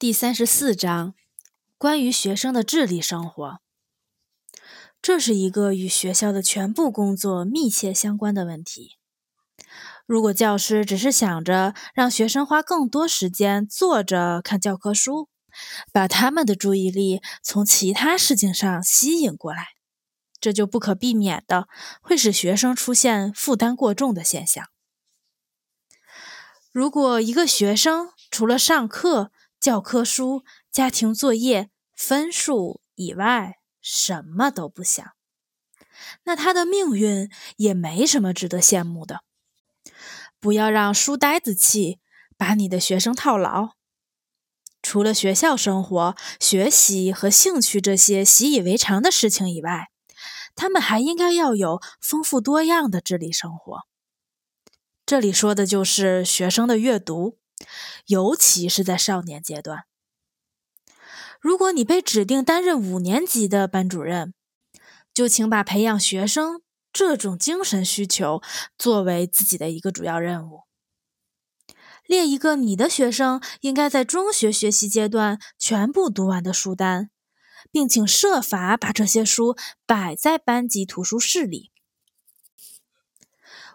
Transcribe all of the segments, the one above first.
第三十四章，关于学生的智力生活。这是一个与学校的全部工作密切相关的问题。如果教师只是想着让学生花更多时间坐着看教科书，把他们的注意力从其他事情上吸引过来，这就不可避免的会使学生出现负担过重的现象。如果一个学生除了上课、教科书、家庭作业、分数以外什么都不想，那他的命运也没什么值得羡慕的。不要让书呆子气把你的学生套牢。除了学校生活、学习和兴趣这些习以为常的事情以外，他们还应该要有丰富多样的智力生活。这里说的就是学生的阅读，尤其是在少年阶段。如果你被指定担任五年级的班主任，就请把培养学生这种精神需求作为自己的一个主要任务。列一个你的学生应该在中学学习阶段全部读完的书单，并请设法把这些书摆在班级图书室里。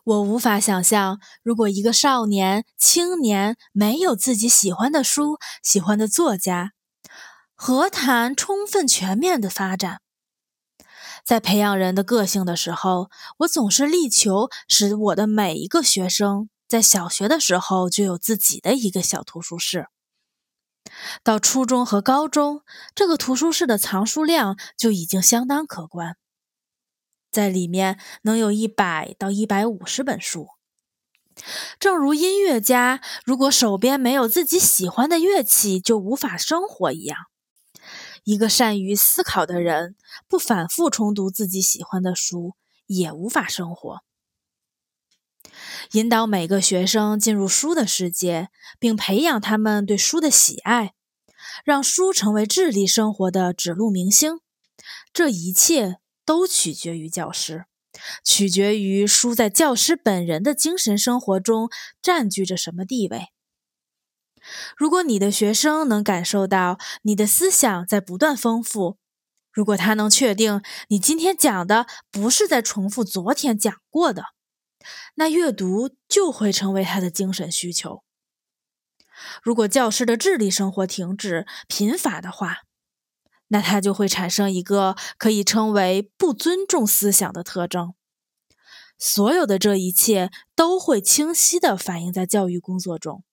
我无法想象，如果一个少年、青年没有自己喜欢的书、喜欢的作家，何谈充分全面的发展？在培养人的个性的时候，我总是力求使我的每一个学生在小学的时候就有自己的一个小图书室。到初中和高中，这个图书室的藏书量就已经相当可观。在里面能有一百到一百五十本书，正如音乐家如果手边没有自己喜欢的乐器就无法生活一样，一个善于思考的人不反复重读自己喜欢的书也无法生活。引导每个学生进入书的世界，并培养他们对书的喜爱，让书成为智力生活的指路明星，这一切。都取决于教师，取决于书在教师本人的精神生活中占据着什么地位。如果你的学生能感受到你的思想在不断丰富，如果他能确定你今天讲的不是在重复昨天讲过的，那阅读就会成为他的精神需求。如果教师的智力生活停止、贫乏的话，那他就会产生一个可以称为不尊重思想的特征。所有的这一切都会清晰地反映在教育工作中。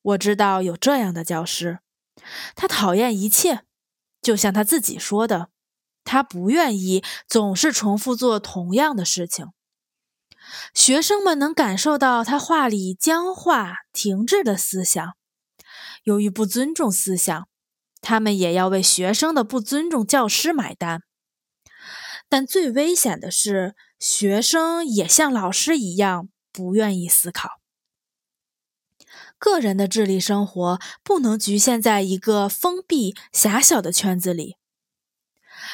我知道有这样的教师，他讨厌一切，就像他自己说的，他不愿意总是重复做同样的事情。学生们能感受到他话里僵化、停滞的思想，由于不尊重思想。他们也要为学生的不尊重教师买单，但最危险的是，学生也像老师一样不愿意思考。个人的智力生活不能局限在一个封闭狭小的圈子里。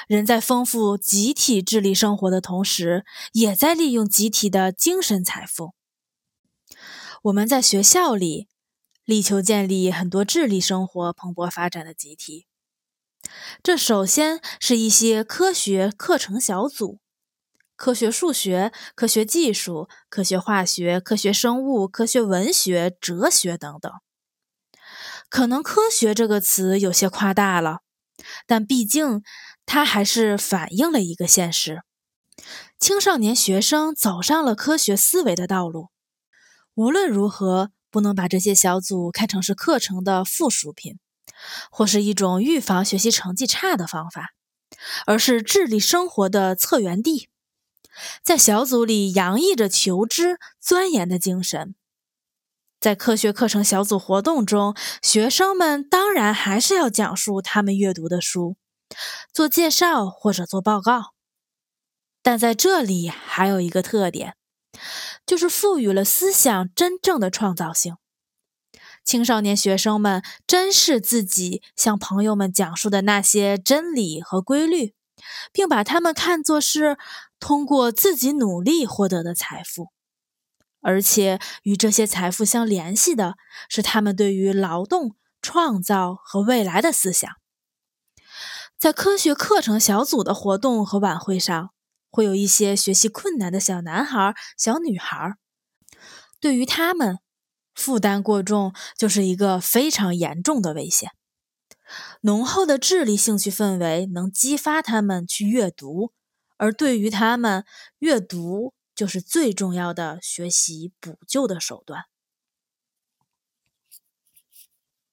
人在丰富集体智力生活的同时，也在利用集体的精神财富。我们在学校里。力求建立很多智力生活蓬勃发展的集体。这首先是一些科学课程小组，科学数学、科学技术、科学化学、科学生物、科学文学、哲学等等。可能“科学”这个词有些夸大了，但毕竟它还是反映了一个现实：青少年学生走上了科学思维的道路。无论如何。不能把这些小组看成是课程的附属品，或是一种预防学习成绩差的方法，而是智力生活的策源地。在小组里洋溢着求知、钻研的精神。在科学课程小组活动中，学生们当然还是要讲述他们阅读的书，做介绍或者做报告。但在这里还有一个特点。就是赋予了思想真正的创造性。青少年学生们珍视自己向朋友们讲述的那些真理和规律，并把它们看作是通过自己努力获得的财富。而且与这些财富相联系的是他们对于劳动、创造和未来的思想。在科学课程小组的活动和晚会上，会有一些学习困难的小男孩、小女孩。对于他们，负担过重就是一个非常严重的危险。浓厚的智力兴趣氛围能激发他们去阅读，而对于他们，阅读就是最重要的学习补救的手段。